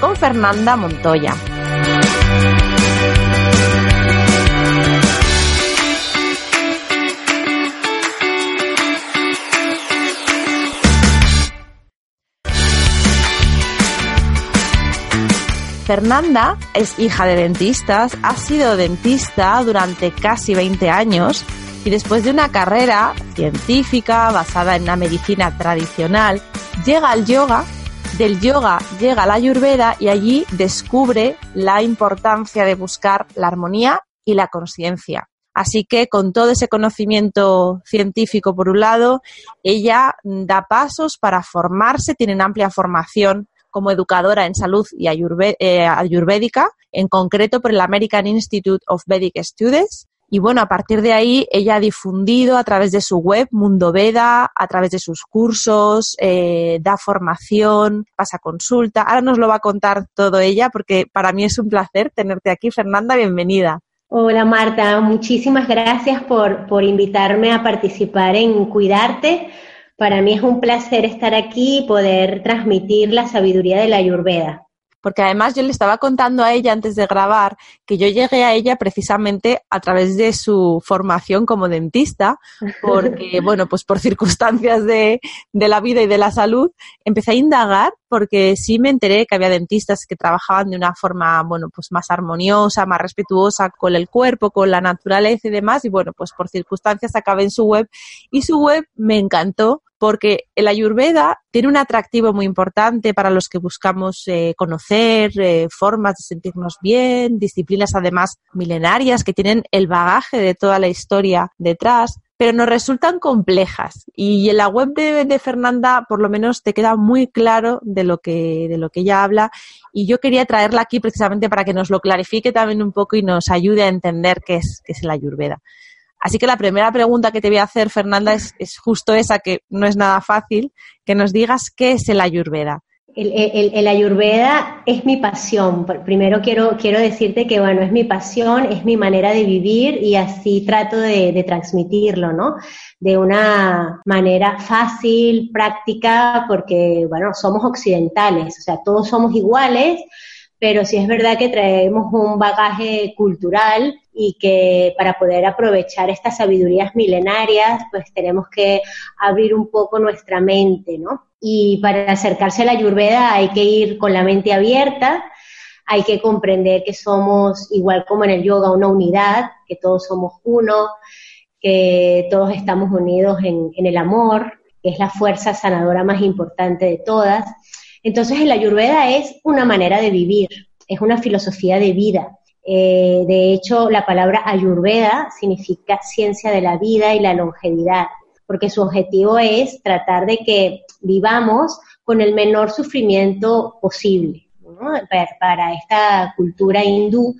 con Fernanda Montoya. Fernanda es hija de dentistas, ha sido dentista durante casi 20 años y después de una carrera científica basada en la medicina tradicional, llega al yoga del yoga llega a la ayurveda y allí descubre la importancia de buscar la armonía y la conciencia. Así que con todo ese conocimiento científico por un lado, ella da pasos para formarse, tiene amplia formación como educadora en salud y eh, en concreto por el American Institute of Vedic Studies, y bueno, a partir de ahí ella ha difundido a través de su web Mundo Veda, a través de sus cursos, eh, da formación, pasa consulta. Ahora nos lo va a contar todo ella porque para mí es un placer tenerte aquí. Fernanda, bienvenida. Hola Marta, muchísimas gracias por, por invitarme a participar en Cuidarte. Para mí es un placer estar aquí y poder transmitir la sabiduría de la Ayurveda porque además yo le estaba contando a ella antes de grabar que yo llegué a ella precisamente a través de su formación como dentista, porque, bueno, pues por circunstancias de, de la vida y de la salud, empecé a indagar porque sí me enteré que había dentistas que trabajaban de una forma, bueno, pues más armoniosa, más respetuosa con el cuerpo, con la naturaleza y demás, y bueno, pues por circunstancias acabé en su web y su web me encantó porque el ayurveda tiene un atractivo muy importante para los que buscamos eh, conocer eh, formas de sentirnos bien, disciplinas además milenarias que tienen el bagaje de toda la historia detrás, pero nos resultan complejas. Y en la web de, Fernanda, por lo menos, te queda muy claro de lo que de lo que ella habla. Y yo quería traerla aquí precisamente para que nos lo clarifique también un poco y nos ayude a entender qué es, qué es la ayurveda. Así que la primera pregunta que te voy a hacer, Fernanda, es, justo esa, que no es nada fácil, que nos digas qué es el ayurveda. El, ayurveda es mi pasión. Primero quiero, quiero decirte que, bueno, es mi pasión, es mi manera de vivir y así trato de, de transmitirlo, ¿no? De una manera fácil, práctica, porque, bueno, somos occidentales, o sea, todos somos iguales, pero sí es verdad que traemos un bagaje cultural y que para poder aprovechar estas sabidurías milenarias, pues tenemos que abrir un poco nuestra mente, ¿no? Y para acercarse a la ayurveda hay que ir con la mente abierta, hay que comprender que somos, igual como en el yoga, una unidad, que todos somos uno, que todos estamos unidos en, el amor, que es la fuerza sanadora más importante de todas. Entonces, el ayurveda es una manera de vivir, es una filosofía de vida, eh, de hecho, la palabra ayurveda significa ciencia de la vida y la longevidad, porque su objetivo es tratar de que vivamos con el menor sufrimiento posible. Para, esta cultura hindú,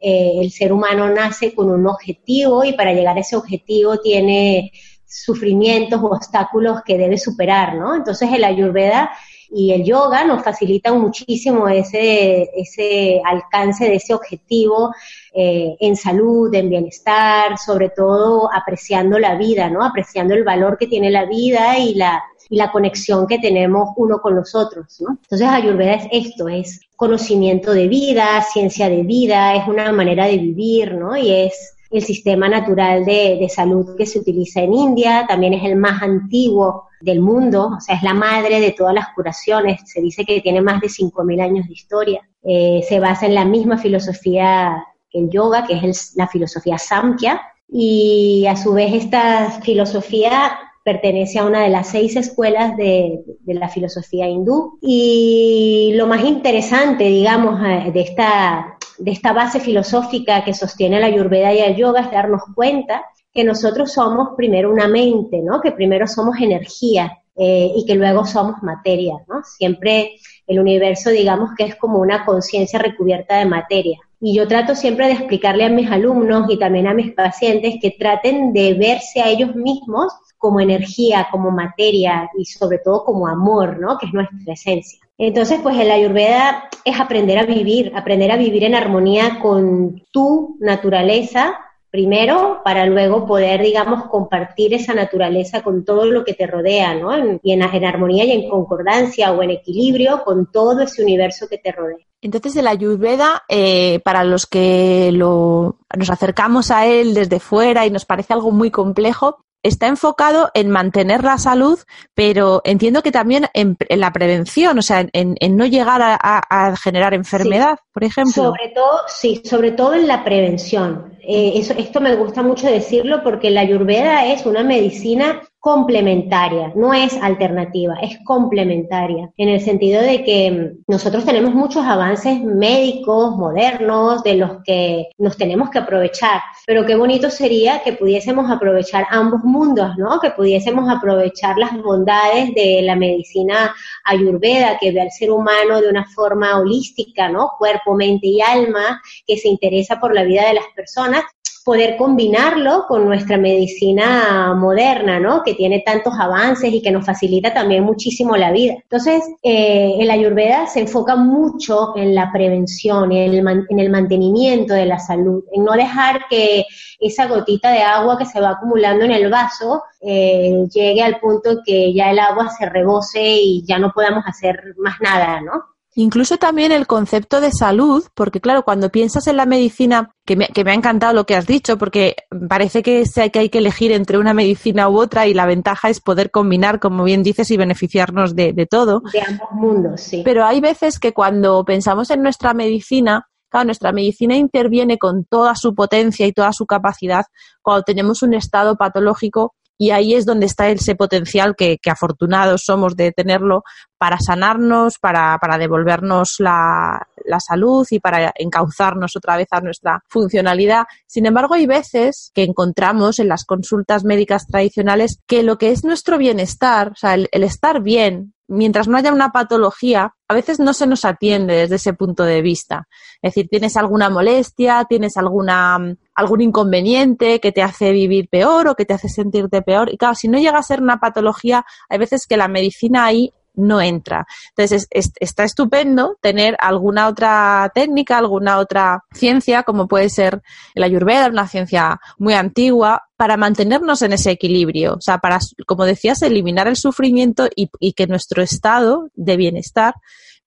eh, el ser humano nace con un objetivo y para llegar a ese objetivo tiene sufrimientos o obstáculos que debe superar, ¿no? Entonces el ayurveda y el yoga nos facilita muchísimo ese, ese alcance de ese objetivo eh, en salud, en bienestar, sobre todo apreciando la vida, ¿no? Apreciando el valor que tiene la vida y la, y la conexión que tenemos uno con los otros, ¿no? Entonces Ayurveda es esto, es conocimiento de vida, ciencia de vida, es una manera de vivir, ¿no? Y es el sistema natural de, de, salud que se utiliza en India, también es el más antiguo del mundo, o sea, es la madre de todas las curaciones, se dice que tiene más de 5.000 años de historia, eh, se basa en la misma filosofía que el yoga, que es la filosofía Samkhya, y a su vez esta filosofía pertenece a una de las seis escuelas de, de, la filosofía hindú. Y lo más interesante, digamos, eh, de esta de esta base filosófica que sostiene la Ayurveda y el yoga es darnos cuenta que nosotros somos primero una mente, ¿no? Que primero somos energía eh, y que luego somos materia, ¿no? Siempre el universo digamos que es como una conciencia recubierta de materia. Y yo trato siempre de explicarle a mis alumnos y también a mis pacientes que traten de verse a ellos mismos como energía, como materia y sobre todo como amor, ¿no? Que es nuestra esencia. Entonces, pues el ayurveda es aprender a vivir, aprender a vivir en armonía con tu naturaleza primero para luego poder, digamos, compartir esa naturaleza con todo lo que te rodea, ¿no? y en, armonía y en concordancia o en equilibrio con todo ese universo que te rodea. Entonces, el Ayurveda, eh, para los que lo, nos acercamos a él desde fuera y nos parece algo muy complejo, está enfocado en mantener la salud, pero entiendo que también en, la prevención, o sea, en, no llegar a, generar enfermedad, por ejemplo. Sobre todo, sí, sobre todo en la prevención. Eh, eso, esto me gusta mucho decirlo porque la ayurveda es una medicina complementaria, no es alternativa, es complementaria, en el sentido de que mm, nosotros tenemos muchos avances médicos modernos de los que nos tenemos que aprovechar, pero qué bonito sería que pudiésemos aprovechar ambos mundos, ¿no? Que pudiésemos aprovechar las bondades de la medicina ayurveda, que ve al ser humano de una forma holística, ¿no? Cuerpo, mente y alma, que se interesa por la vida de las personas poder combinarlo con nuestra medicina moderna, ¿no? Que tiene tantos avances y que nos facilita también muchísimo la vida. Entonces, eh, el Ayurveda se enfoca mucho en la prevención, en el, en el mantenimiento de la salud, en no dejar que esa gotita de agua que se va acumulando en el vaso eh, llegue al punto que ya el agua se rebose y ya no podamos hacer más nada, ¿no? Incluso también el concepto de salud, porque claro, cuando piensas en la medicina, que me, que me ha encantado lo que has dicho, porque parece que, que hay que elegir entre una medicina u otra y la ventaja es poder combinar, como bien dices, y beneficiarnos de, de todo. De ambos mundos, sí. Pero hay veces que cuando pensamos en nuestra medicina, claro, nuestra medicina interviene con toda su potencia y toda su capacidad cuando tenemos un estado patológico y ahí es donde está ese potencial que, afortunados somos de tenerlo para sanarnos, para, para devolvernos la, la, salud y para encauzarnos otra vez a nuestra funcionalidad. Sin embargo, hay veces que encontramos en las consultas médicas tradicionales que lo que es nuestro bienestar, o sea, el estar bien, mientras no haya una patología, a veces no se nos atiende desde ese punto de vista. Es decir, tienes alguna molestia, tienes alguna, algún inconveniente que te hace vivir peor o que te hace sentirte peor. Y claro, si no llega a ser una patología, hay veces que la medicina ahí no entra. Entonces, está estupendo tener alguna otra técnica, alguna otra ciencia, como puede ser el ayurveda, una ciencia muy antigua, para mantenernos en ese equilibrio. O sea, para, como decías, eliminar el sufrimiento y, y que nuestro estado de bienestar,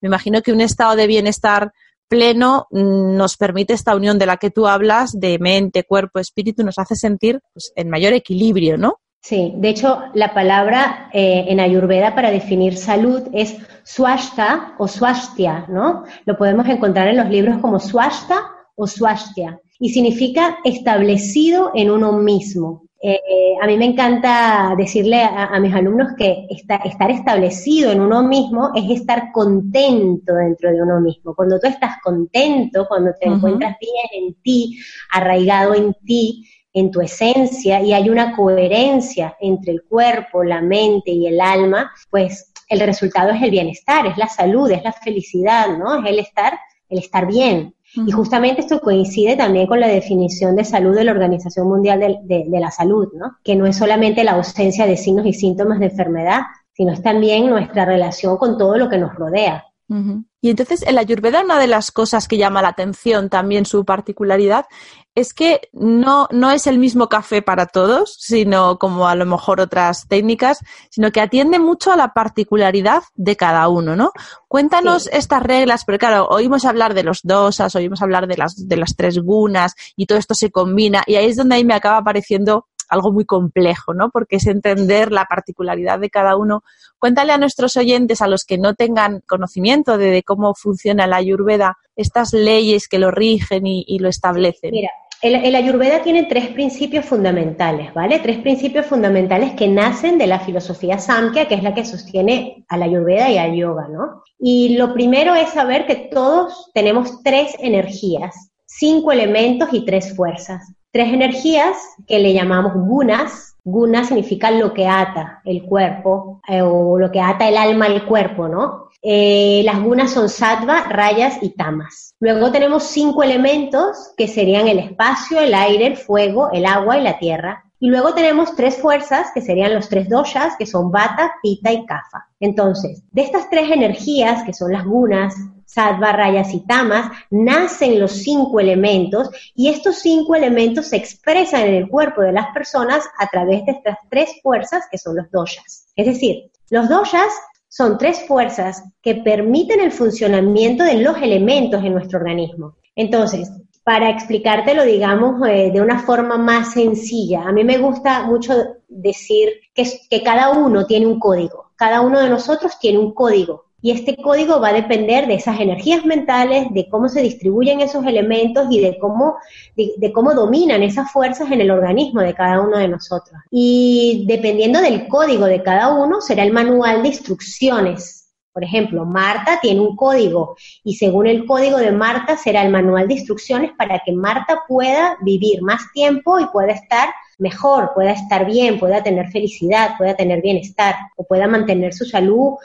me imagino que un estado de bienestar pleno mm, nos permite esta unión de la que tú hablas de mente, cuerpo, espíritu, nos hace sentir pues, en mayor equilibrio, ¿no? Sí, de hecho, la palabra eh, en Ayurveda para definir salud es swashta o swastia, ¿no? Lo podemos encontrar en los libros como swashta o swastia y significa establecido en uno mismo. Eh, a mí me encanta decirle a, mis alumnos que estar establecido en uno mismo es estar contento dentro de uno mismo. Cuando tú estás contento, cuando te encuentras bien en ti, arraigado en ti, en tu esencia y hay una coherencia entre el cuerpo, la mente y el alma, pues el resultado es el bienestar, es la salud, es la felicidad, ¿no? Es el estar, el estar bien. Y justamente esto coincide también con la definición de salud de la Organización Mundial de, de, la Salud, ¿no? Que no es solamente la ausencia de signos y síntomas de enfermedad, sino es también nuestra relación con todo lo que nos rodea. Y entonces en la Ayurveda una de las cosas que llama la atención también su particularidad es que no, no es el mismo café para todos, sino como a lo mejor otras técnicas, sino que atiende mucho a la particularidad de cada uno, ¿no? Cuéntanos estas reglas, porque claro, oímos hablar de los dosas, oímos hablar de las, de las tres gunas y todo esto se combina y ahí es donde ahí me acaba apareciendo algo muy complejo, ¿no? Porque es entender la particularidad de cada uno. Cuéntale a nuestros oyentes, a los que no tengan conocimiento de, cómo funciona la ayurveda, estas leyes que lo rigen y, lo establecen. Mira, el, Ayurveda tiene tres principios fundamentales, ¿vale? Tres principios fundamentales que nacen de la filosofía Samkhya, que es la que sostiene a la Ayurveda y al yoga, ¿no? Y lo primero es saber que todos tenemos tres energías, cinco elementos y tres fuerzas tres energías que le llamamos gunas, Guna significa lo que ata el cuerpo eh, o lo que ata el alma al cuerpo, ¿no? Eh, las gunas son sattva, rayas y tamas. Luego tenemos cinco elementos que serían el espacio, el aire, el fuego, el agua y la tierra. Y luego tenemos tres fuerzas, que serían los tres doshas, que son Vata, Pita y Kapha. Entonces, de estas tres energías, que son las gunas, sattva, rayas y tamas, nacen los cinco elementos y estos cinco elementos se expresan en el cuerpo de las personas a través de estas tres fuerzas que son los doshas. Es decir, los doshas son tres fuerzas que permiten el funcionamiento de los elementos en nuestro organismo. Entonces, para explicártelo, digamos, eh, de una forma más sencilla, a mí me gusta mucho decir que, que cada uno tiene un código, cada uno de nosotros tiene un código y este código va a depender de esas energías mentales, de cómo se distribuyen esos elementos y de cómo, de, cómo dominan esas fuerzas en el organismo de cada uno de nosotros. Y dependiendo del código de cada uno, será el manual de instrucciones. Por ejemplo, Marta tiene un código y según el código de Marta será el manual de instrucciones para que Marta pueda vivir más tiempo y pueda estar mejor, pueda estar bien, pueda tener felicidad, pueda tener bienestar o pueda mantener su salud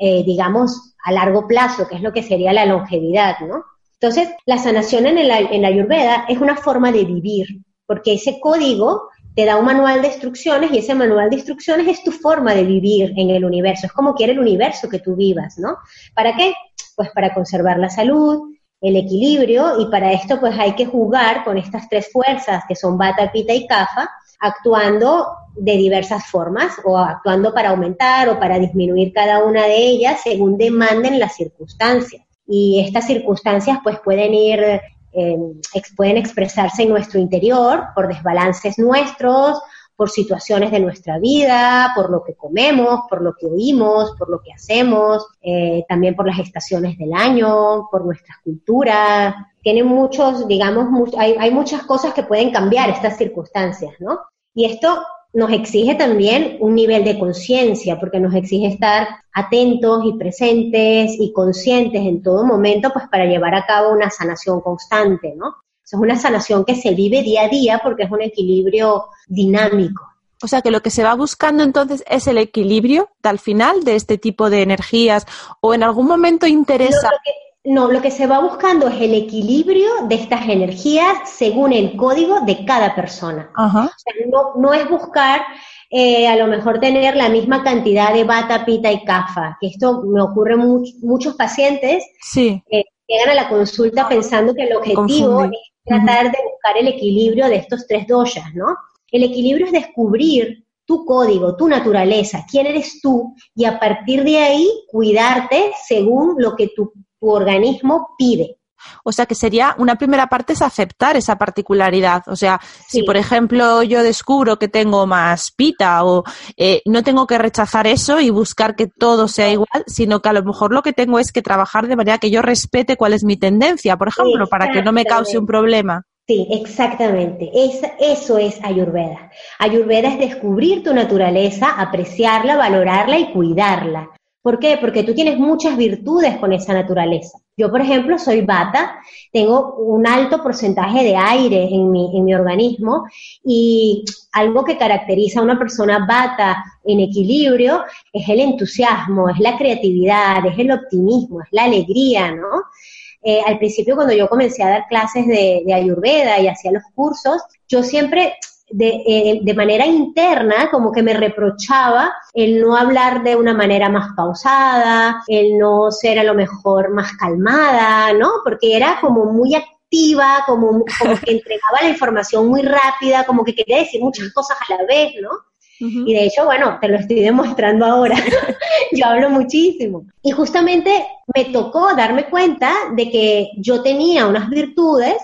eh, digamos, a largo plazo, que es lo que sería la longevidad, ¿no? Entonces, la sanación en, en la Ayurveda es una forma de vivir, porque ese código te da un manual de instrucciones y ese manual de instrucciones es tu forma de vivir en el universo, es como quiere el universo que tú vivas, ¿no? ¿Para qué? Pues para conservar la salud, el equilibrio y para esto pues hay que jugar con estas tres fuerzas que son Bata, Pita y Kapha, actuando de diversas formas o actuando para aumentar o para disminuir cada una de ellas según demanden las circunstancias. Y estas circunstancias pues pueden ir, eh, pueden expresarse en nuestro interior por desbalances nuestros, por situaciones de nuestra vida, por lo que comemos, por lo que oímos, por lo que hacemos, eh, también por las estaciones del año, por nuestras culturas. Tienen muchos, digamos, hay, hay muchas cosas que pueden cambiar estas circunstancias, ¿no? Y esto nos exige también un nivel de conciencia, porque nos exige estar atentos y presentes y conscientes en todo momento, pues para llevar a cabo una sanación constante, ¿no? Es una sanación que se vive día a día porque es un equilibrio dinámico. O sea que lo que se va buscando entonces es el equilibrio al final de este tipo de energías o en algún momento interesa. No, lo que se va buscando es el equilibrio de estas energías según el código de cada persona. O sea, no, es buscar eh, a lo mejor tener la misma cantidad de bata, pita y cafa, que esto me ocurre en muchos pacientes sí. que llegan a la consulta pensando que el objetivo es tratar de buscar el equilibrio de estos tres doshas, ¿no? El equilibrio es descubrir tu código, tu naturaleza, quién eres tú, y a partir de ahí cuidarte según lo que tu tu organismo pide. O sea que sería una primera parte es aceptar esa particularidad. O sea, si por ejemplo yo descubro que tengo más pita o eh, no tengo que rechazar eso y buscar que todo sea igual, sino que a lo mejor lo que tengo es que trabajar de manera que yo respete cuál es mi tendencia, por ejemplo, para que no me cause un problema. Sí, exactamente. eso es Ayurveda. Ayurveda es descubrir tu naturaleza, apreciarla, valorarla y cuidarla. ¿Por qué? Porque tú tienes muchas virtudes con esa naturaleza. Yo, por ejemplo, soy bata, tengo un alto porcentaje de aire en mi, en mi organismo y algo que caracteriza a una persona bata en equilibrio es el entusiasmo, es la creatividad, es el optimismo, es la alegría, ¿no? Eh, al principio cuando yo comencé a dar clases de, de Ayurveda y hacía los cursos, yo siempre eh, de, manera interna como que me reprochaba el no hablar de una manera más pausada, el no ser a lo mejor más calmada, ¿no? Porque era como muy activa, como, como que entregaba la información muy rápida, como que quería decir muchas cosas a la vez, ¿no? Y de hecho, bueno, te lo estoy demostrando ahora. yo hablo muchísimo. Y justamente me tocó darme cuenta de que yo tenía unas virtudes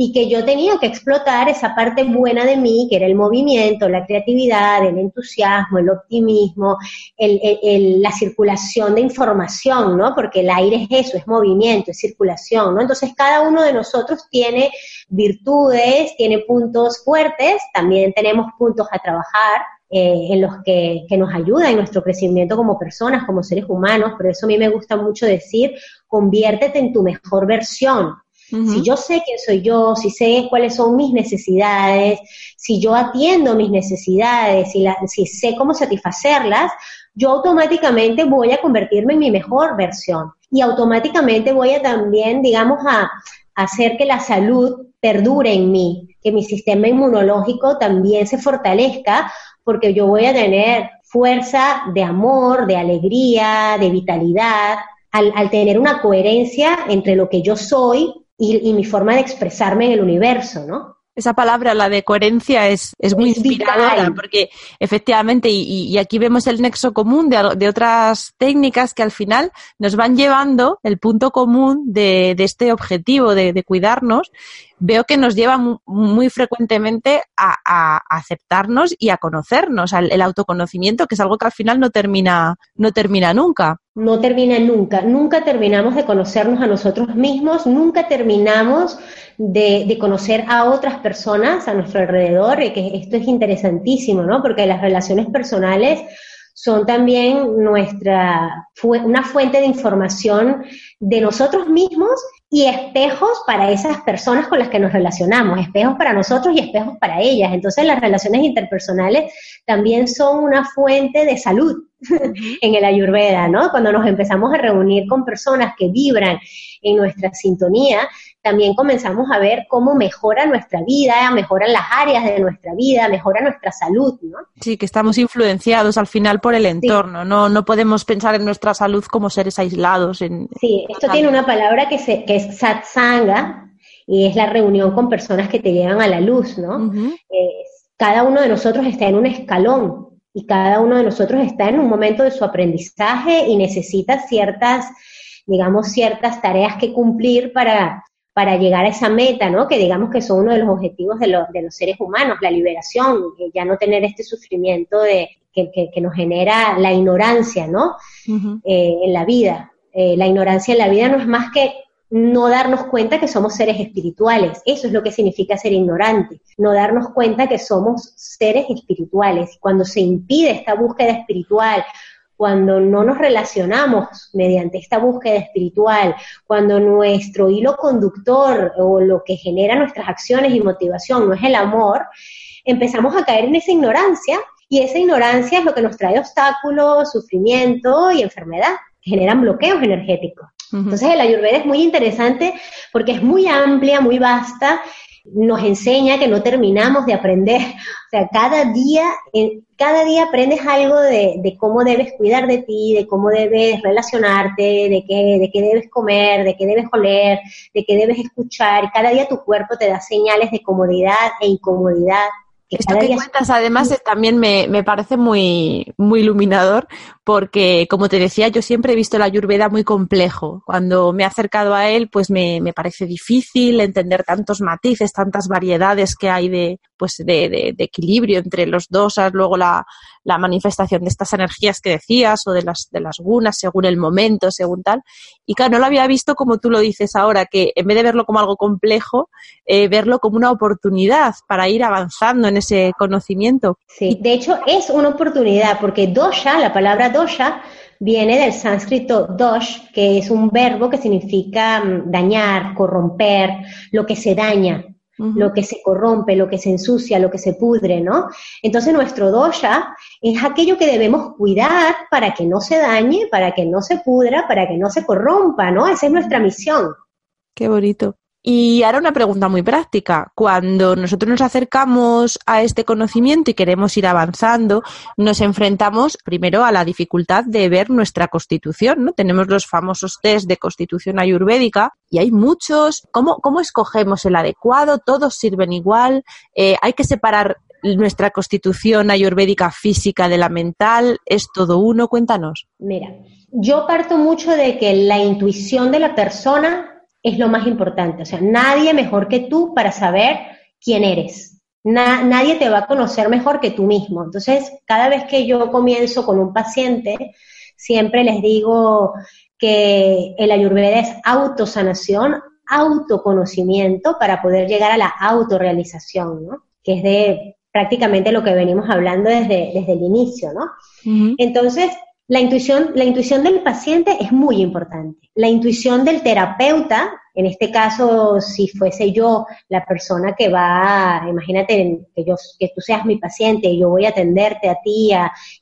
y que yo tenía que explotar esa parte buena de mí, que era el movimiento, la creatividad, el entusiasmo, el optimismo, la circulación de información, ¿no? Porque el aire es eso, es movimiento, es circulación, ¿no? Entonces cada uno de nosotros tiene virtudes, tiene puntos fuertes, también tenemos puntos a trabajar, eh, en los que, que, nos ayuda en nuestro crecimiento como personas, como seres humanos. Por eso a mí me gusta mucho decir, conviértete en tu mejor versión. Si yo sé quién soy yo, si sé cuáles son mis necesidades, si yo atiendo mis necesidades, si, si sé cómo satisfacerlas, yo automáticamente voy a convertirme en mi mejor versión. Y automáticamente voy a también, digamos, a, hacer que la salud perdure en mí, que mi sistema inmunológico también se fortalezca, porque yo voy a tener fuerza de amor, de alegría, de vitalidad, al, tener una coherencia entre lo que yo soy y, y mi forma de expresarme en el universo, ¿no? esa palabra, la de coherencia, es, es muy inspiradora, porque efectivamente, y, aquí vemos el nexo común de, de, otras técnicas que al final nos van llevando el punto común de, de este objetivo de, de, cuidarnos veo que nos lleva muy, frecuentemente a, aceptarnos y a conocernos, al, el autoconocimiento, que es algo que al final no termina, no termina nunca. No termina nunca, nunca terminamos de conocernos a nosotros mismos, nunca terminamos de, de conocer a otras personas a nuestro alrededor, y que esto es interesantísimo, ¿no? Porque las relaciones personales son también nuestra, una fuente de información de nosotros mismos y espejos para esas personas con las que nos relacionamos, espejos para nosotros y espejos para ellas. Entonces las relaciones interpersonales también son una fuente de salud en el ayurveda, ¿no? Cuando nos empezamos a reunir con personas que vibran en nuestra sintonía, también comenzamos a ver cómo mejora nuestra vida, mejoran las áreas de nuestra vida, mejora nuestra salud, ¿no? Sí, que estamos influenciados al final por el entorno, no, no podemos pensar en nuestra salud como seres aislados. En, sí, esto tiene una palabra que, se, que es satsanga, y es la reunión con personas que te llevan a la luz, ¿no? cada uno de nosotros está en un escalón y cada uno de nosotros está en un momento de su aprendizaje y necesita ciertas, digamos, ciertas tareas que cumplir para, para llegar a esa meta, ¿no? Que digamos que son uno de los objetivos de, de los seres humanos, la liberación, ya no tener este sufrimiento de, que, que, nos genera la ignorancia, ¿no? Eh, en la vida. Eh, la ignorancia en la vida no es más que no darnos cuenta que somos seres espirituales. Eso es lo que significa ser ignorante, no darnos cuenta que somos seres espirituales. Cuando se impide esta búsqueda espiritual, cuando no nos relacionamos mediante esta búsqueda espiritual, cuando nuestro hilo conductor o lo que genera nuestras acciones y motivación no es el amor, empezamos a caer en esa ignorancia y esa ignorancia es lo que nos trae obstáculos, sufrimiento y enfermedad, que generan bloqueos energéticos. Entonces el ayurveda es muy interesante porque es muy amplia, muy vasta nos enseña que no terminamos de aprender. O sea, cada día, cada día aprendes algo de, cómo debes cuidar de ti, de cómo debes relacionarte, de qué, de qué debes comer, de qué debes oler, de qué debes escuchar. Cada día tu cuerpo te da señales de comodidad e incomodidad. Esto que cuentas además también me, me, parece muy, muy iluminador porque, como te decía, yo siempre he visto la Ayurveda muy complejo. Cuando me he acercado a él, pues me, me parece difícil entender tantos matices, tantas variedades que hay de, pues de, de, de equilibrio entre los dosas, luego la, la, manifestación de estas energías que decías o de las, de las gunas según el momento, según tal. Y claro, no lo había visto como tú lo dices ahora, que en vez de verlo como algo complejo, eh, verlo como una oportunidad para ir avanzando en ese conocimiento. Sí, de hecho es una oportunidad porque dosha, la palabra dosha viene del sánscrito dosh, que es un verbo que significa mm, dañar, corromper, lo que se daña, lo que se corrompe, lo que se ensucia, lo que se pudre, ¿no? Entonces nuestro dosha es aquello que debemos cuidar para que no se dañe, para que no se pudra, para que no se corrompa, ¿no? Esa es nuestra misión. Qué bonito. Y ahora una pregunta muy práctica. Cuando nosotros nos acercamos a este conocimiento y queremos ir avanzando, nos enfrentamos primero a la dificultad de ver nuestra constitución, ¿no? Tenemos los famosos test de constitución ayurvédica y hay muchos. ¿Cómo, cómo escogemos el adecuado? ¿Todos sirven igual? Eh, ¿Hay que separar nuestra constitución ayurvédica física de la mental? ¿Es todo uno? Cuéntanos. Mira, yo parto mucho de que la intuición de la persona es lo más importante. O sea, nadie mejor que tú para saber quién eres. nadie te va a conocer mejor que tú mismo. Entonces, cada vez que yo comienzo con un paciente, siempre les digo que el ayurveda es autosanación, autoconocimiento para poder llegar a la autorrealización, ¿no? Que es de prácticamente lo que venimos hablando desde, desde el inicio, ¿no? Entonces, la intuición, la intuición del paciente es muy importante. La intuición del terapeuta En este caso, si fuese yo la persona que va, imagínate que yo, que tú seas mi paciente y yo voy a atenderte a ti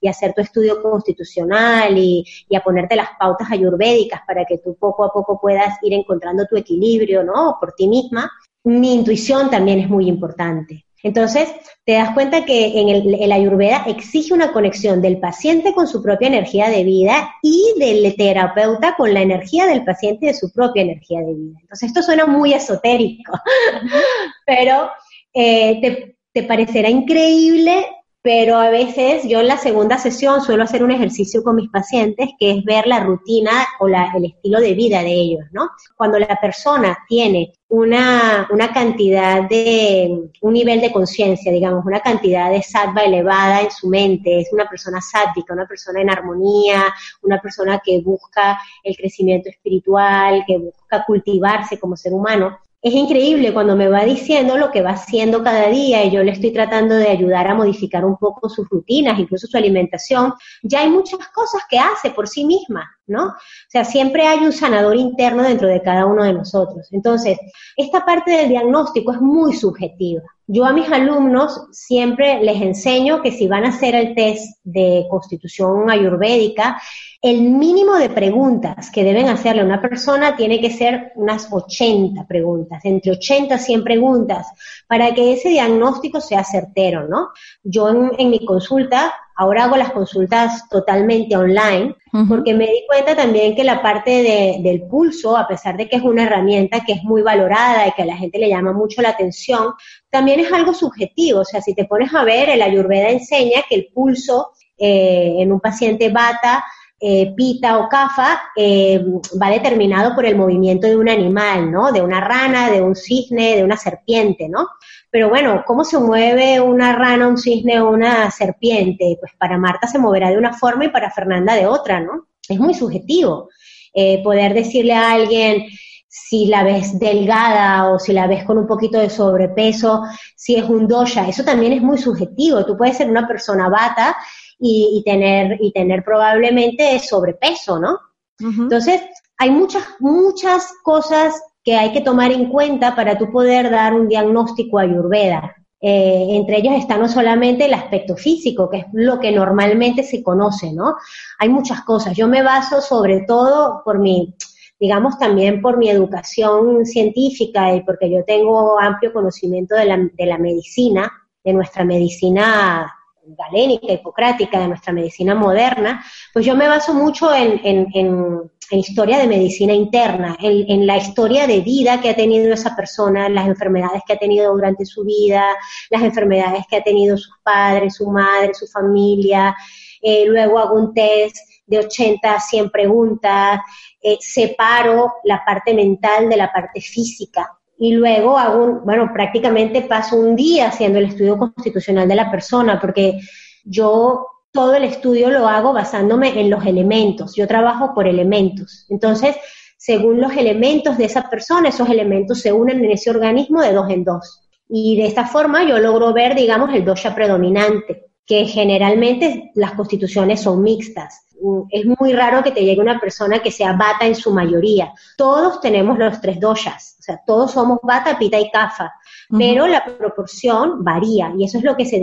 y a hacer tu estudio constitucional y, y, a ponerte las pautas ayurvédicas para que tú poco a poco puedas ir encontrando tu equilibrio, ¿no? Por ti misma. Mi intuición también es muy importante. Entonces, te das cuenta que en el, ayurveda exige una conexión del paciente con su propia energía de vida y del terapeuta con la energía del paciente de su propia energía de vida. Entonces, esto suena muy esotérico, pero eh, te, te parecerá increíble pero a veces yo en la segunda sesión suelo hacer un ejercicio con mis pacientes que es ver la rutina o la, el estilo de vida de ellos, ¿no? Cuando la persona tiene una, una cantidad de, un nivel de conciencia, digamos, una cantidad de sattva elevada en su mente, es una persona sátvica, una persona en armonía, una persona que busca el crecimiento espiritual, que busca cultivarse como ser humano, es increíble cuando me va diciendo lo que va haciendo cada día y yo le estoy tratando de ayudar a modificar un poco sus rutinas, incluso su alimentación. Ya hay muchas cosas que hace por sí misma, ¿no? O sea, siempre hay un sanador interno dentro de cada uno de nosotros. Entonces, esta parte del diagnóstico es muy subjetiva. Yo a mis alumnos siempre les enseño que si van a hacer el test de constitución ayurvédica, el mínimo de preguntas que deben hacerle a una persona tiene que ser unas 80 preguntas, entre 80 y 100 preguntas, para que ese diagnóstico sea certero, ¿no? Yo en, mi consulta, ahora hago las consultas totalmente online, porque me di cuenta también que la parte del pulso, a pesar de que es una herramienta que es muy valorada y que a la gente le llama mucho la atención, también es algo subjetivo. O sea, si te pones a ver, el Ayurveda enseña que el pulso eh, en un paciente bata eh, pita o cafa eh, va determinado por el movimiento de un animal, ¿no? De una rana, de un cisne, de una serpiente, ¿no? Pero bueno, ¿cómo se mueve una rana, un cisne o una serpiente? Pues para Marta se moverá de una forma y para Fernanda de otra, ¿no? Es muy subjetivo. Eh, poder decirle a alguien, si la ves delgada o si la ves con un poquito de sobrepeso, si es un dosha, eso también es muy subjetivo. Tú puedes ser una persona bata y, tener, y tener probablemente sobrepeso, ¿no? Entonces, hay muchas, muchas cosas que hay que tomar en cuenta para tú poder dar un diagnóstico ayurveda. Eh, entre ellos está no solamente el aspecto físico, que es lo que normalmente se conoce, ¿no? Hay muchas cosas. Yo me baso sobre todo por mi, digamos también por mi educación científica y porque yo tengo amplio conocimiento de la, de la medicina, de nuestra medicina galénica, hipocrática de nuestra medicina moderna, pues yo me baso mucho en, en, historia de medicina interna, en, la historia de vida que ha tenido esa persona, las enfermedades que ha tenido durante su vida, las enfermedades que ha tenido sus padres, su madre, su familia. Eh, luego hago un test de 80 a 100 preguntas, eh, separo la parte mental de la parte física y luego hago, un, bueno, prácticamente paso un día haciendo el estudio constitucional de la persona, porque yo todo el estudio lo hago basándome en los elementos, yo trabajo por elementos. Entonces, según los elementos de esa persona, esos elementos se unen en ese organismo de dos en dos. Y de esta forma yo logro ver, digamos, el dosha predominante, que generalmente las constituciones son mixtas es muy raro que te llegue una persona que sea bata en su mayoría. Todos tenemos los tres doshas, o sea, todos somos bata, pita y kafa, pero la proporción varía y eso es lo que, se,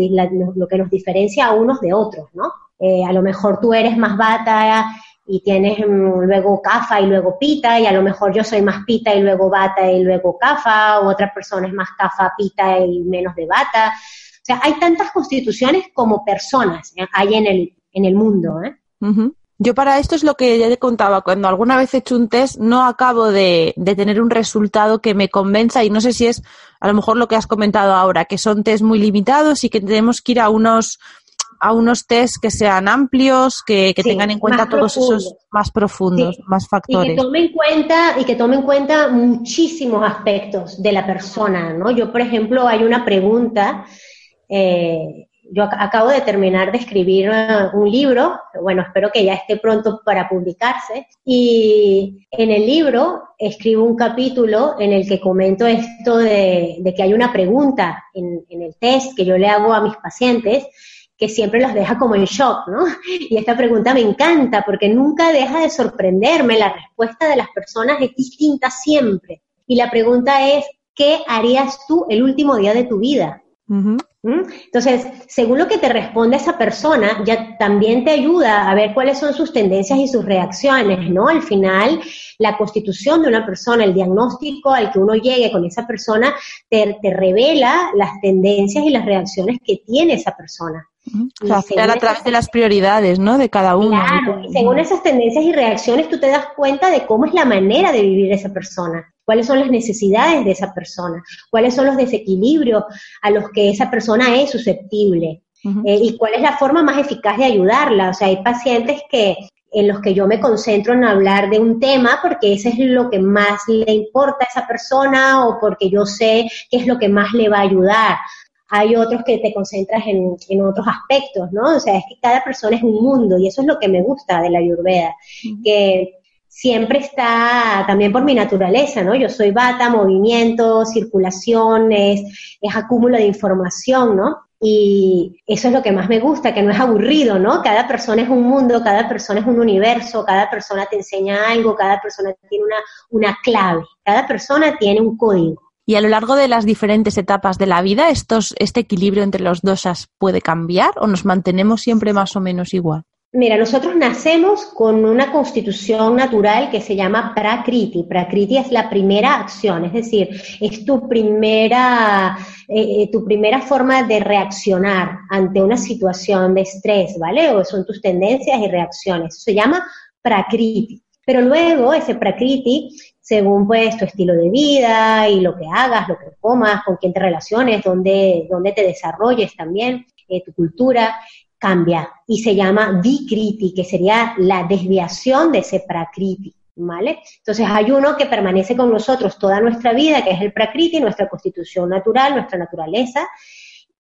lo que nos diferencia a unos de otros, ¿no? Eh, a lo mejor tú eres más bata y tienes mm, luego kafa y luego pita, y a lo mejor yo soy más pita y luego bata y luego kafa, o otra persona es más kafa, pita y menos de bata. O sea, hay tantas constituciones como personas ¿eh? hay en el, en el mundo. ¿eh? Yo para esto es lo que ya te contaba, cuando alguna vez he hecho un test no acabo de, tener un resultado que me convenza y no sé si es a lo mejor lo que has comentado ahora, que son test muy limitados y que tenemos que ir a unos a unos test que sean amplios, que, tengan en cuenta todos esos más profundos, más factores. Y que tome en cuenta, y que tome en cuenta muchísimos aspectos de la persona, ¿no? Yo, por ejemplo, hay una pregunta eh, yo acabo de terminar de escribir uh, un libro, bueno, espero que ya esté pronto para publicarse, y en el libro escribo un capítulo en el que comento esto de, que hay una pregunta en, en, el test que yo le hago a mis pacientes que siempre los deja como en shock, ¿no? Y esta pregunta me encanta porque nunca deja de sorprenderme, la respuesta de las personas es distinta siempre. Y la pregunta es, ¿qué harías tú el último día de tu vida? Entonces, según lo que te responde esa persona, ya también te ayuda a ver cuáles son sus tendencias y sus reacciones, ¿no? Al final, la constitución de una persona, el diagnóstico al que uno llegue con esa persona, te, revela las tendencias y las reacciones que tiene esa persona. O sea, a través de las prioridades, ¿no? De cada uno. Claro, y según esas tendencias y reacciones, tú te das cuenta de cómo es la manera de vivir esa persona cuáles son las necesidades de esa persona, cuáles son los desequilibrios a los que esa persona es susceptible eh, y cuál es la forma más eficaz de ayudarla. O sea, hay pacientes que en los que yo me concentro en hablar de un tema porque ese es lo que más le importa a esa persona o porque yo sé qué es lo que más le va a ayudar. Hay otros que te concentras en, en otros aspectos, ¿no? O sea, es que cada persona es un mundo y eso es lo que me gusta de la Ayurveda, que siempre está también por mi naturaleza, ¿no? Yo soy bata, movimiento, circulación, es, acúmulo de información, ¿no? Y eso es lo que más me gusta, que no es aburrido, ¿no? Cada persona es un mundo, cada persona es un universo, cada persona te enseña algo, cada persona tiene una, una clave, cada persona tiene un código. Y a lo largo de las diferentes etapas de la vida, estos, ¿este equilibrio entre los dosas puede cambiar o nos mantenemos siempre más o menos igual? Mira, nosotros nacemos con una constitución natural que se llama Prakriti. Prakriti es la primera acción, es decir, es tu primera, eh, eh, tu primera forma de reaccionar ante una situación de estrés, ¿vale? O son tus tendencias y reacciones. Se llama Prakriti. Pero luego ese Prakriti, según pues tu estilo de vida y lo que hagas, lo que comas, con quién te relaciones, dónde te desarrolles también, eh, tu cultura, cambia y se llama vikriti, que sería la desviación de ese prakriti, ¿vale? Entonces hay uno que permanece con nosotros toda nuestra vida, que es el prakriti, nuestra constitución natural, nuestra naturaleza,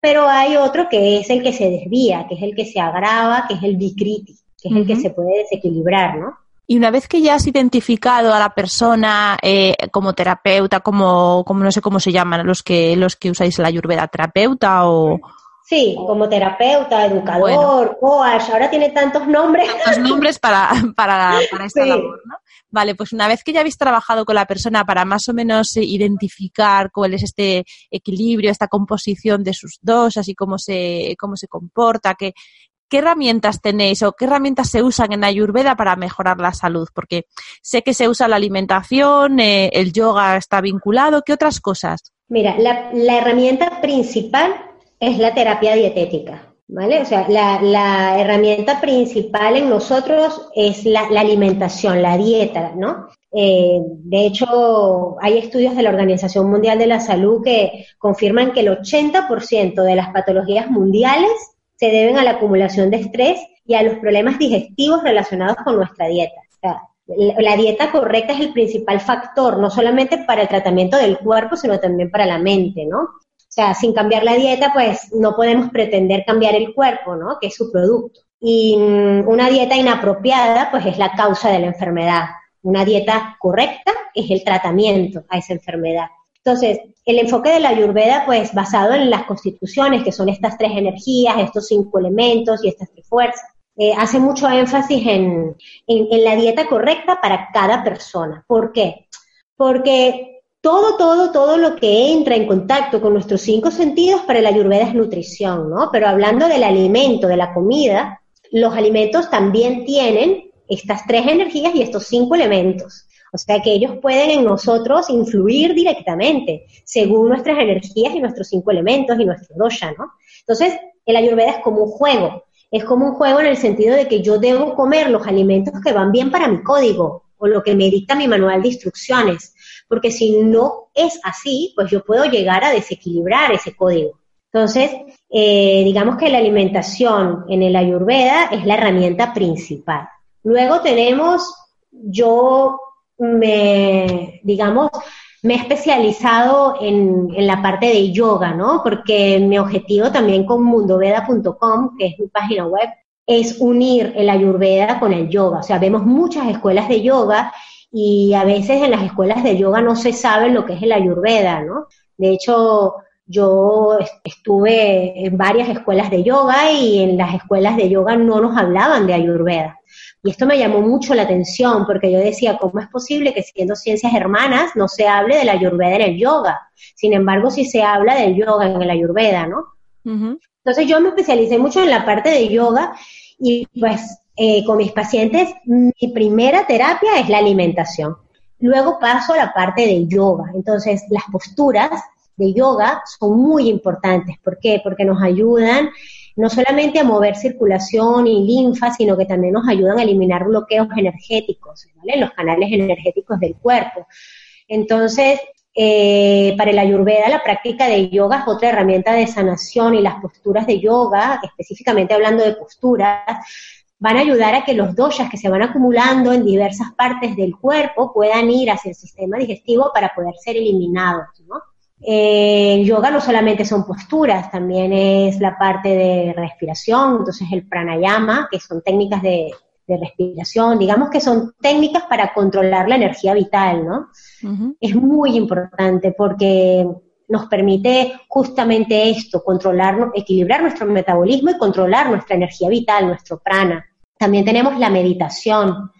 pero hay otro que es el que se desvía, que es el que se agrava, que es el vikriti, que es el que se puede desequilibrar, ¿no? Y una vez que ya has identificado a la persona eh, como terapeuta, como, como no sé cómo se llaman los que los que usáis la ayurveda, terapeuta o, Sí, como terapeuta, educador, coach, ahora tiene tantos nombres. Tantos nombres para, para, para esta labor, ¿no? Vale, pues una vez que ya habéis trabajado con la persona para más o menos eh, identificar cuál es este equilibrio, esta composición de sus dos, así cómo se, cómo se comporta, qué, qué herramientas tenéis o qué herramientas se usan en Ayurveda para mejorar la salud, porque sé que se usa la alimentación, eh, el yoga está vinculado, ¿qué otras cosas? Mira, la, la herramienta principal es la terapia dietética. ¿Vale? O sea, la, herramienta principal en nosotros es la, alimentación, la dieta, ¿no? Eh, de hecho, hay estudios de la Organización Mundial de la Salud que confirman que el 80% de las patologías mundiales se deben a la acumulación de estrés y a los problemas digestivos relacionados con nuestra dieta. La dieta correcta es el principal factor, no solamente para el tratamiento del cuerpo, sino también para la mente, ¿no? O sea, sin cambiar la dieta, pues no podemos pretender cambiar el cuerpo, ¿no? Que es su producto. Y mm, una dieta inapropiada, pues es la causa de la enfermedad. Una dieta correcta es el tratamiento a esa enfermedad. Entonces, el enfoque de la Ayurveda, pues basado en las constituciones, que son estas tres energías, estos cinco elementos y estas tres fuerzas, eh, hace mucho énfasis en, en la dieta correcta para cada persona. ¿Por qué? Porque todo, todo, todo lo que entra en contacto con nuestros cinco sentidos para la ayurveda es nutrición, ¿no? Pero hablando del alimento, de la comida, los alimentos también tienen estas tres energías y estos cinco elementos. O sea que ellos pueden en nosotros influir directamente según nuestras energías y nuestros cinco elementos y nuestro dosha, ¿no? Entonces, el ayurveda es como un juego. Es como un juego en el sentido de que yo debo comer los alimentos que van bien para mi código o lo que me dicta mi manual de instrucciones porque si no es así, pues yo puedo llegar a desequilibrar ese código. Entonces, eh, digamos que la alimentación en el ayurveda es la herramienta principal. Luego tenemos, yo me, digamos, me he especializado en, en, la parte de yoga, ¿no? Porque mi objetivo también con mundoveda.com, que es mi página web, es unir el ayurveda con el yoga. O sea, vemos muchas escuelas de yoga y a veces en las escuelas de yoga no se sabe lo que es el ayurveda, ¿no? De hecho, yo estuve en varias escuelas de yoga y en las escuelas de yoga no nos hablaban de Ayurveda. Y esto me llamó mucho la atención porque yo decía, ¿cómo es posible que siendo ciencias hermanas no se hable de la Ayurveda en el yoga? Sin embargo, sí se habla del yoga en el Ayurveda, ¿no? Entonces yo me especialicé mucho en la parte de yoga y pues eh, con mis pacientes mi primera terapia es la alimentación. Luego paso a la parte de yoga. Entonces las posturas de yoga son muy importantes. ¿Por qué? Porque nos ayudan no solamente a mover circulación y linfa, sino que también nos ayudan a eliminar bloqueos energéticos, ¿vale? Los canales energéticos del cuerpo. Entonces, eh, para el ayurveda, la práctica de yoga es otra herramienta de sanación y las posturas de yoga, específicamente hablando de posturas, van a ayudar a que los doshas que se van acumulando en diversas partes del cuerpo puedan ir hacia el sistema digestivo para poder ser eliminados, ¿no? Eh, el yoga no solamente son posturas, también es la parte de respiración, entonces el pranayama, que son técnicas de, respiración, digamos que son técnicas para controlar la energía vital, ¿no? Es muy importante porque nos permite justamente esto, controlar, equilibrar nuestro metabolismo y controlar nuestra energía vital, nuestro prana. También tenemos la meditación.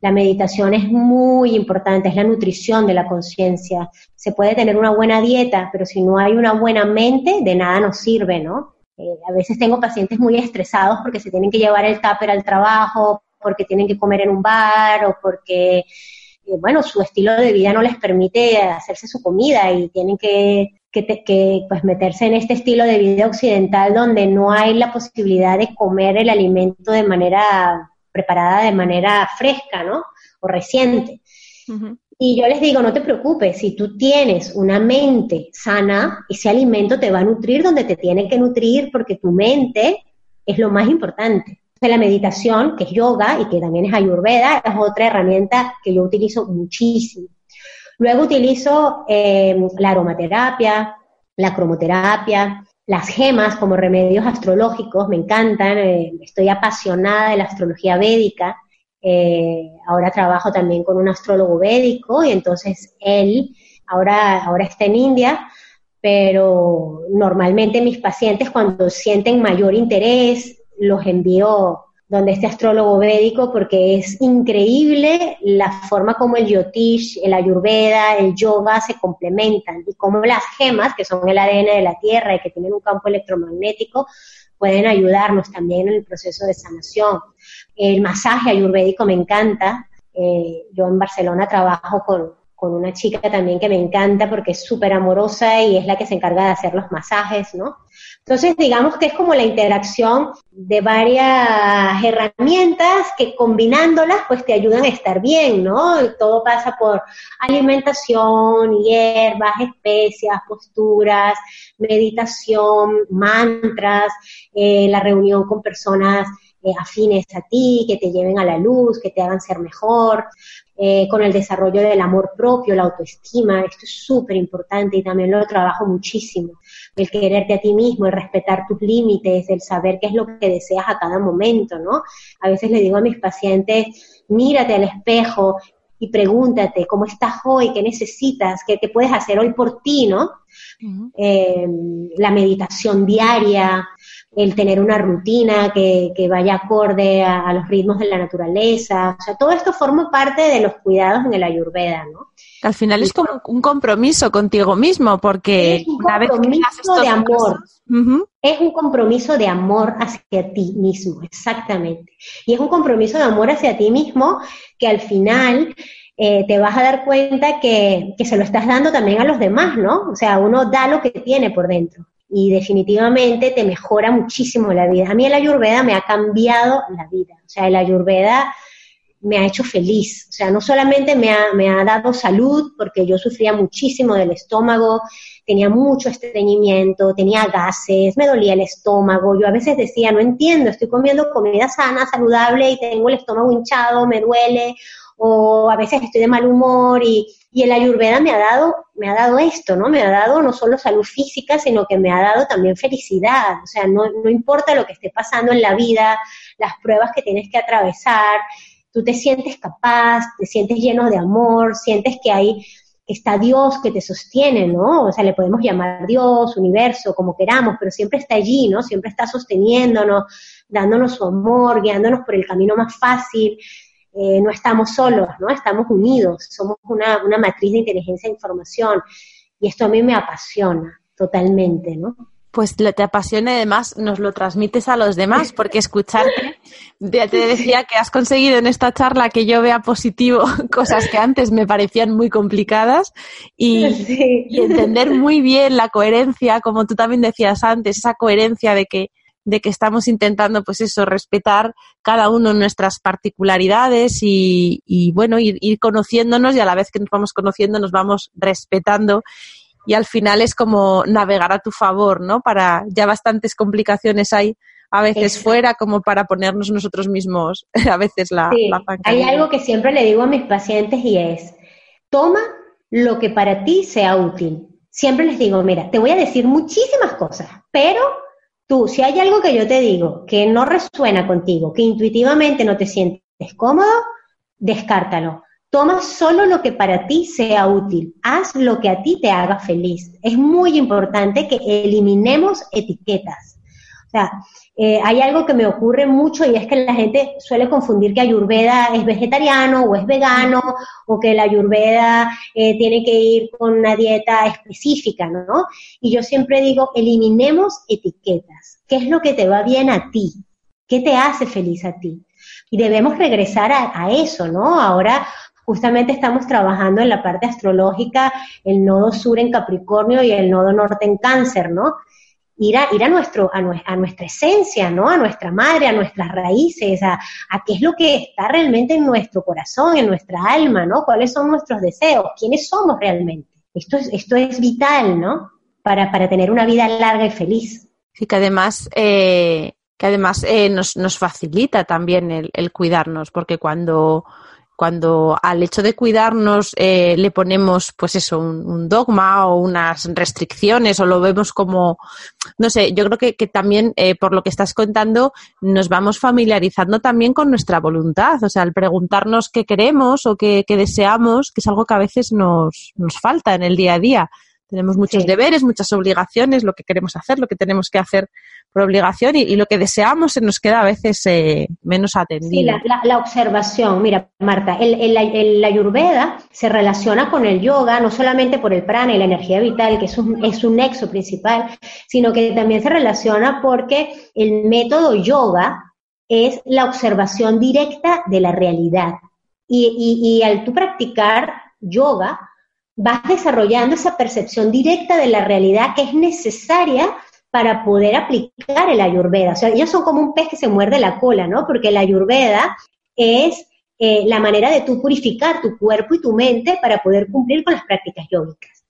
La meditación es muy importante, es la nutrición de la conciencia. Se puede tener una buena dieta, pero si no hay una buena mente, de nada nos sirve, ¿no? Eh, a veces tengo pacientes muy estresados porque se tienen que llevar el tupper al trabajo, porque tienen que comer en un bar o porque, bueno, su estilo de vida no les permite hacerse su comida y tienen que, que, pues meterse en este estilo de vida occidental donde no hay la posibilidad de comer el alimento de manera preparada de manera fresca, ¿no? O reciente. Y yo les digo, no te preocupes, si tú tienes una mente sana, ese alimento te va a nutrir donde te tiene que nutrir porque tu mente es lo más importante. La meditación, que es yoga y que también es ayurveda, es otra herramienta que yo utilizo muchísimo. Luego utilizo eh, la aromaterapia, la cromoterapia, las gemas como remedios astrológicos me encantan, eh, estoy apasionada de la astrología védica. Eh, ahora trabajo también con un astrólogo védico y entonces él ahora, ahora está en India, pero normalmente mis pacientes cuando sienten mayor interés los envío donde este astrólogo védico, porque es increíble la forma como el yotish, el ayurveda, el yoga se complementan y cómo las gemas, que son el ADN de la Tierra y que tienen un campo electromagnético, pueden ayudarnos también en el proceso de sanación. El masaje ayurvédico me encanta. Eh, yo en Barcelona trabajo con, con una chica también que me encanta porque es súper amorosa y es la que se encarga de hacer los masajes, ¿no? Entonces, digamos que es como la interacción de varias herramientas que combinándolas, pues te ayudan a estar bien, ¿no? todo pasa por alimentación, hierbas, especias, posturas, meditación, mantras, eh, la reunión con personas eh, afines a ti, que te lleven a la luz, que te hagan ser mejor, eh, con el desarrollo del amor propio, la autoestima, esto es súper importante y también lo trabajo muchísimo, el quererte a ti mismo, el respetar tus límites, el saber qué es lo que deseas a cada momento, ¿no? A veces le digo a mis pacientes, mírate al espejo y pregúntate cómo estás hoy, qué necesitas, qué te puedes hacer hoy por ti, ¿no? Eh, la meditación diaria, el tener una rutina que, vaya acorde a, los ritmos de la naturaleza, o sea, todo esto forma parte de los cuidados en el ayurveda, ¿no? al final es como un compromiso contigo mismo, porque es un compromiso de amor. Es un compromiso de amor hacia ti mismo, exactamente. Y es un compromiso de amor hacia ti mismo que al final eh, te vas a dar cuenta que, que, se lo estás dando también a los demás, ¿no? O sea, uno da lo que tiene por dentro y definitivamente te mejora muchísimo la vida. A mí el ayurveda me ha cambiado la vida, o sea, el ayurveda me ha hecho feliz, o sea, no solamente me ha, me ha dado salud, porque yo sufría muchísimo del estómago, tenía mucho estreñimiento, tenía gases, me dolía el estómago, yo a veces decía, no entiendo, estoy comiendo comida sana, saludable y tengo el estómago hinchado, me duele, o a veces estoy de mal humor y, y el ayurveda me ha dado, me ha dado esto, ¿no? Me ha dado no solo salud física, sino que me ha dado también felicidad. O sea, no, no importa lo que esté pasando en la vida, las pruebas que tienes que atravesar, tú te sientes capaz, te sientes lleno de amor, sientes que hay está Dios que te sostiene, ¿no? O sea, le podemos llamar Dios, universo, como queramos, pero siempre está allí, ¿no? Siempre está sosteniéndonos, dándonos su amor, guiándonos por el camino más fácil. Eh, no estamos solos, ¿no? Estamos unidos, somos una, una matriz de inteligencia e información. Y esto a mí me apasiona totalmente, ¿no? pues te apasiona y además nos lo transmites a los demás, porque escucharte, ya te decía que has conseguido en esta charla que yo vea positivo cosas que antes me parecían muy complicadas y, y, entender muy bien la coherencia, como tú también decías antes, esa coherencia de que de que estamos intentando, pues eso, respetar cada uno nuestras particularidades y, y bueno, ir, ir, conociéndonos y a la vez que nos vamos conociendo nos vamos respetando y al final es como navegar a tu favor, ¿no? Para ya bastantes complicaciones hay a veces fuera como para ponernos nosotros mismos a veces la, sí. Hay algo que siempre le digo a mis pacientes y es, toma lo que para ti sea útil. Siempre les digo, mira, te voy a decir muchísimas cosas, pero tú, si hay algo que yo te digo que no resuena contigo, que intuitivamente no te sientes cómodo, descártalo. Toma solo lo que para ti sea útil, haz lo que a ti te haga feliz. Es muy importante que eliminemos etiquetas. O sea, eh, hay algo que me ocurre mucho y es que la gente suele confundir que Ayurveda es vegetariano o es vegano o que la Ayurveda eh, tiene que ir con una dieta específica, ¿no? Y yo siempre digo, eliminemos etiquetas. ¿Qué es lo que te va bien a ti? ¿Qué te hace feliz a ti? Y debemos regresar a, a eso, ¿no? Ahora justamente estamos trabajando en la parte astrológica, el nodo sur en Capricornio y el nodo norte en Cáncer, ¿no? Ir a, ir a, nuestro, a, nuestra esencia, ¿no? A nuestra madre, a nuestras raíces, a, a, qué es lo que está realmente en nuestro corazón, en nuestra alma, ¿no? ¿Cuáles son nuestros deseos? ¿Quiénes somos realmente? Esto es, esto es vital, ¿no? Para, para tener una vida larga y feliz. Sí, que además, eh, que además eh, nos, nos facilita también el cuidarnos, porque cuando cuando al hecho de cuidarnos eh, le ponemos, pues eso, un, un, dogma o unas restricciones o lo vemos como, no sé, yo creo que, que también eh, por lo que estás contando nos vamos familiarizando también con nuestra voluntad, o sea, al preguntarnos qué queremos o qué, qué deseamos, que es algo que a veces nos, nos falta en el día a día. Tenemos muchos sí. deberes, muchas obligaciones, lo que queremos hacer, lo que tenemos que hacer por obligación y, y lo que deseamos se nos queda a veces eh, menos atendido. Sí, la, la, la, observación. Mira, Marta, el, el, el, la ayurveda se relaciona con el yoga, no solamente por el prana y la energía vital, que es un, es un nexo principal, sino que también se relaciona porque el método yoga es la observación directa de la realidad. Y, y, y al tú practicar yoga, vas desarrollando esa percepción directa de la realidad que es necesaria para poder aplicar el ayurveda. O sea, ellos son como un pez que se muerde la cola, ¿no? Porque la ayurveda es eh, la manera de tú purificar tu cuerpo y tu mente para poder cumplir con las prácticas yógicas.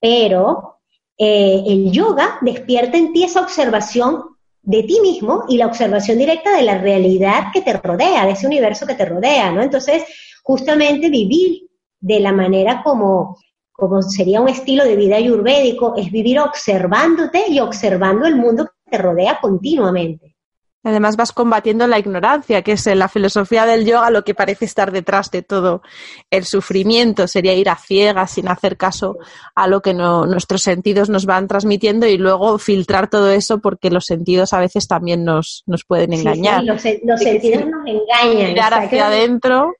Pero eh, el yoga despierta en ti esa observación de ti mismo y la observación directa de la realidad que te rodea, de ese universo que te rodea, ¿no? Entonces, justamente vivir de la manera como como sería un estilo de vida ayurvédico, es vivir observándote y observando el mundo que te rodea continuamente. Además vas combatiendo la ignorancia, que es la filosofía del yoga lo que parece estar detrás de todo el sufrimiento, sería ir a ciegas sin hacer caso a lo que no, nuestros sentidos nos van transmitiendo y luego filtrar todo eso porque los sentidos a veces también nos, nos pueden engañar. Sí, sí, los, los sentidos nos engañan. Mirar hacia adentro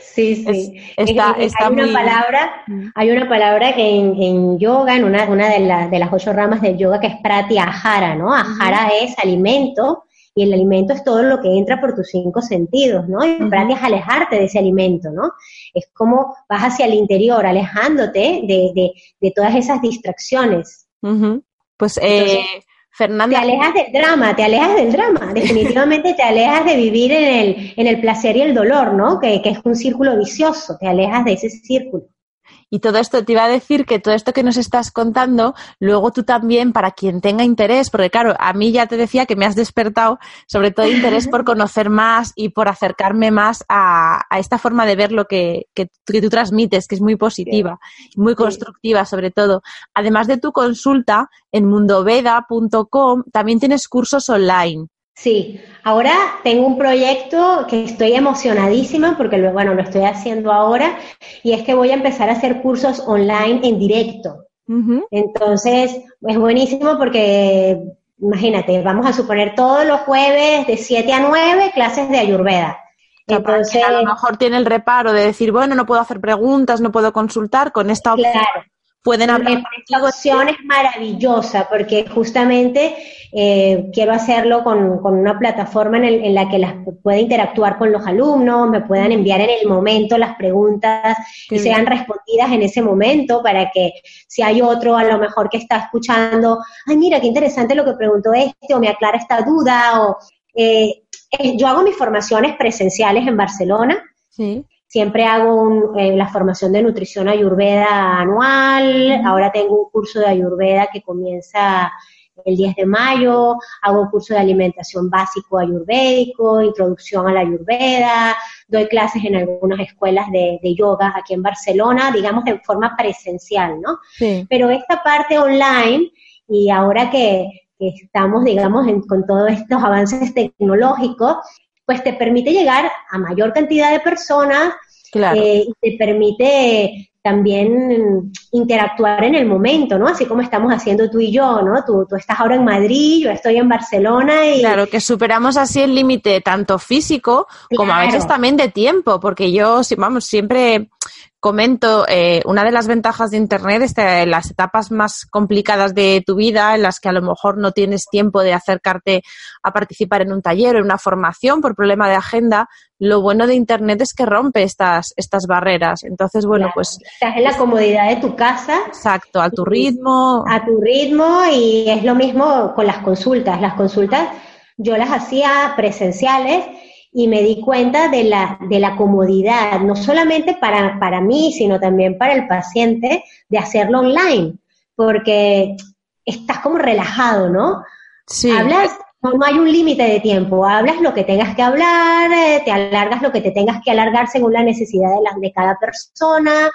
Sí, sí. Es, está, es, está hay, muy... una palabra, hay una palabra que en, en yoga, en una, una de, la, de, las ocho ramas del yoga, que es pratyahara, ¿no? Ahara uh -huh. es alimento y el alimento es todo lo que entra por tus cinco sentidos, ¿no? Y uh -huh. es alejarte de ese alimento, ¿no? Es como vas hacia el interior, alejándote de, de, de todas esas distracciones. Uh -huh. Pues, Entonces, eh Fernanda. Te alejas del drama, te alejas del drama, definitivamente te alejas de vivir en el, en el placer y el dolor, ¿no? Que, que es un círculo vicioso, te alejas de ese círculo. Y todo esto te iba a decir que todo esto que nos estás contando, luego tú también, para quien tenga interés, porque claro, a mí ya te decía que me has despertado sobre todo interés por conocer más y por acercarme más a, a esta forma de ver lo que, que, que, tú transmites, que es muy positiva, muy constructiva sobre todo. Además de tu consulta, en mundoveda.com también tienes cursos online. Sí, ahora tengo un proyecto que estoy emocionadísima porque, bueno, lo estoy haciendo ahora y es que voy a empezar a hacer cursos online en directo. Entonces, es buenísimo porque, imagínate, vamos a suponer todos los jueves de 7 a 9 clases de Ayurveda. Entonces, a lo mejor tiene el reparo de decir, bueno, no puedo hacer preguntas, no puedo consultar, con esta opción claro pueden hablar. Esta opción es maravillosa porque justamente eh, quiero hacerlo con, una plataforma en, la que las pueda interactuar con los alumnos, me puedan enviar en el momento las preguntas y sean respondidas en ese momento para que si hay otro a lo mejor que está escuchando, ay mira, qué interesante lo que preguntó este o me aclara esta duda o... Eh, yo hago mis formaciones presenciales en Barcelona. Sí. Siempre hago eh, la formación de nutrición ayurveda anual, ahora tengo un curso de ayurveda que comienza el 10 de mayo, hago un curso de alimentación básico ayurvédico, introducción a la ayurveda, doy clases en algunas escuelas de, yoga aquí en Barcelona, digamos de forma presencial, ¿no? Pero esta parte online, y ahora que, estamos, digamos, con todos estos avances tecnológicos, pues te permite llegar a mayor cantidad de personas eh, y te permite también interactuar en el momento, ¿no? Así como estamos haciendo tú y yo, ¿no? Tú, tú estás ahora en Madrid, yo estoy en Barcelona y... Claro, que superamos así el límite tanto físico como a veces también de tiempo, porque yo, vamos, siempre comento, eh, una de las ventajas de Internet es que las etapas más complicadas de tu vida, en las que a lo mejor no tienes tiempo de acercarte a participar en un taller o en una formación por problema de agenda, lo bueno de Internet es que rompe estas, estas barreras. Entonces, bueno, pues... Estás en la comodidad de tu casa. Exacto, a tu ritmo. A tu ritmo y es lo mismo con las consultas. Las consultas yo las hacía presenciales y me di cuenta de la, de la comodidad, no solamente para, para mí, sino también para el paciente, de hacerlo online, porque estás como relajado, ¿no? Sí. Hablas, no, hay un límite de tiempo, hablas lo que tengas que hablar, eh, te alargas lo que te tengas que alargar según la necesidad de, la, de cada persona,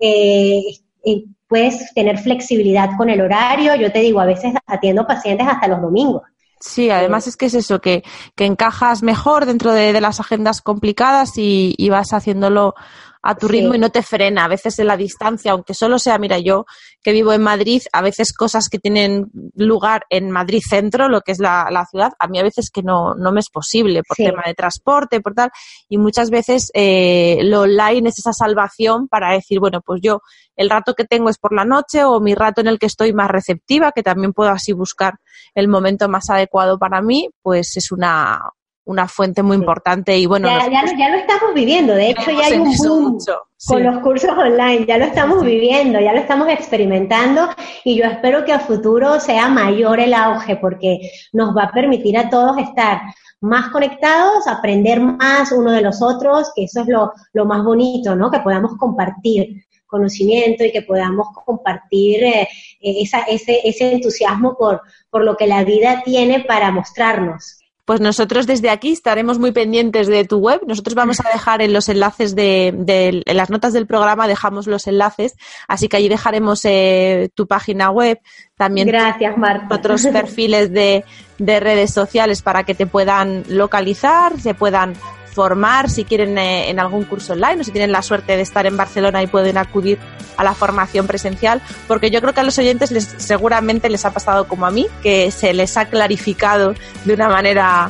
eh, eh, puedes tener flexibilidad con el horario, yo te digo, a veces atiendo pacientes hasta los domingos. Sí, además es que es eso, que, que encajas mejor dentro de, de las agendas complicadas y, y, vas haciéndolo a tu ritmo y no te frena. A veces en la distancia, aunque solo sea, mira, yo que vivo en Madrid, a veces cosas que tienen lugar en Madrid centro, lo que es la, la ciudad, a mí a veces que no, no me es posible por tema de transporte, por tal, y muchas veces eh, lo online es esa salvación para decir, bueno, pues yo el rato que tengo es por la noche o mi rato en el que estoy más receptiva, que también puedo así buscar el momento más adecuado para mí, pues es una, una fuente muy importante y bueno. Ya, ya, lo estamos viviendo, de hecho ya hay un boom con los cursos online, ya lo estamos viviendo, ya lo estamos experimentando y yo espero que a futuro sea mayor el auge porque nos va a permitir a todos estar más conectados, aprender más uno de los otros, que eso es lo, lo más bonito, ¿no? Que podamos compartir conocimiento y que podamos compartir eh, esa, ese, ese entusiasmo por, por lo que la vida tiene para mostrarnos pues nosotros desde aquí estaremos muy pendientes de tu web. Nosotros vamos a dejar en los enlaces de, en las notas del programa dejamos los enlaces, así que allí dejaremos eh, tu página web, también Gracias, otros perfiles de, de redes sociales para que te puedan localizar, se puedan formar si quieren eh, en algún curso online o si tienen la suerte de estar en Barcelona y pueden acudir a la formación presencial, porque yo creo que a los oyentes les, seguramente les ha pasado como a mí, que se les ha clarificado de una manera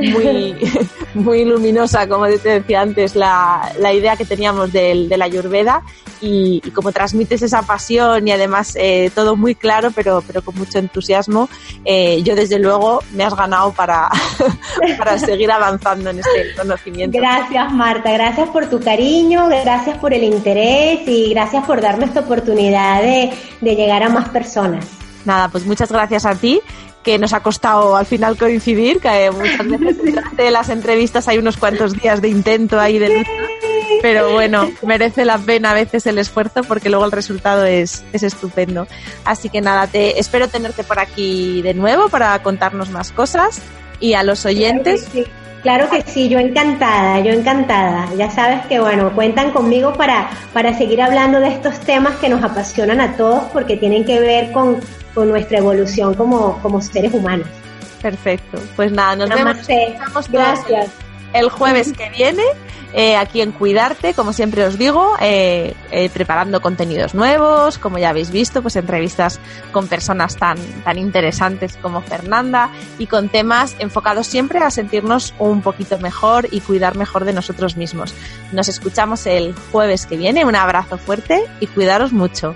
muy, muy luminosa, como te decía antes, la, la idea que teníamos del, de la Ayurveda y, como transmites esa pasión y además eh, todo muy claro, pero, pero con mucho entusiasmo, eh, yo desde luego me has ganado para, para seguir avanzando en este conocimiento. Gracias Marta, gracias por tu cariño, gracias por el interés y gracias por darme esta oportunidad de, de llegar a más personas. Nada, pues muchas gracias a ti que nos ha costado al final coincidir, que muchas veces durante las entrevistas hay unos cuantos días de intento ahí de lucha, pero bueno, merece la pena a veces el esfuerzo porque luego el resultado es, es estupendo. Así que nada, te espero tenerte por aquí de nuevo para contarnos más cosas y a los oyentes. Claro que sí, yo encantada, yo encantada. Ya sabes que, bueno, cuentan conmigo para, para seguir hablando de estos temas que nos apasionan a todos porque tienen que ver con, con nuestra evolución como, como seres humanos. Perfecto. Pues nada, nos vemos. Gracias. El jueves que viene eh, aquí en Cuidarte, como siempre os digo, eh, eh, preparando contenidos nuevos, como ya habéis visto, pues entrevistas con personas tan, tan interesantes como Fernanda y con temas enfocados siempre a sentirnos un poquito mejor y cuidar mejor de nosotros mismos. Nos escuchamos el jueves que viene, un abrazo fuerte y cuidaros mucho.